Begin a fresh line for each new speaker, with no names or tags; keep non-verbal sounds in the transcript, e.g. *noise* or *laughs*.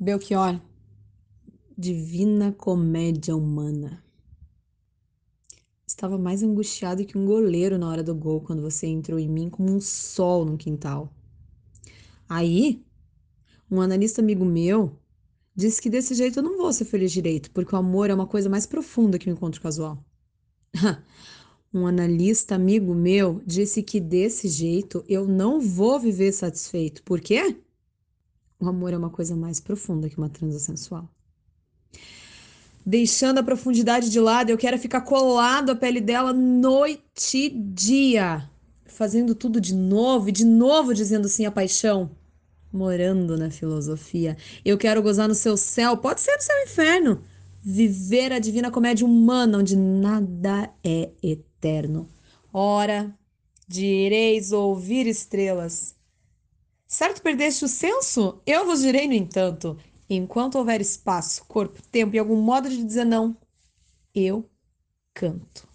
Belchior, divina comédia humana. Estava mais angustiado que um goleiro na hora do gol quando você entrou em mim como um sol no quintal. Aí, um analista amigo meu disse que desse jeito eu não vou ser feliz direito, porque o amor é uma coisa mais profunda que o um encontro casual. *laughs* um analista amigo meu disse que desse jeito eu não vou viver satisfeito. Por quê? O amor é uma coisa mais profunda que uma transa sensual. Deixando a profundidade de lado, eu quero ficar colado à pele dela noite e dia, fazendo tudo de novo e de novo dizendo sim à paixão, morando na filosofia. Eu quero gozar no seu céu, pode ser no seu inferno, viver a divina comédia humana onde nada é eterno. Ora, direis ouvir estrelas Certo perdeste o senso? Eu vos direi, no entanto, enquanto houver espaço, corpo, tempo e algum modo de dizer não, eu canto.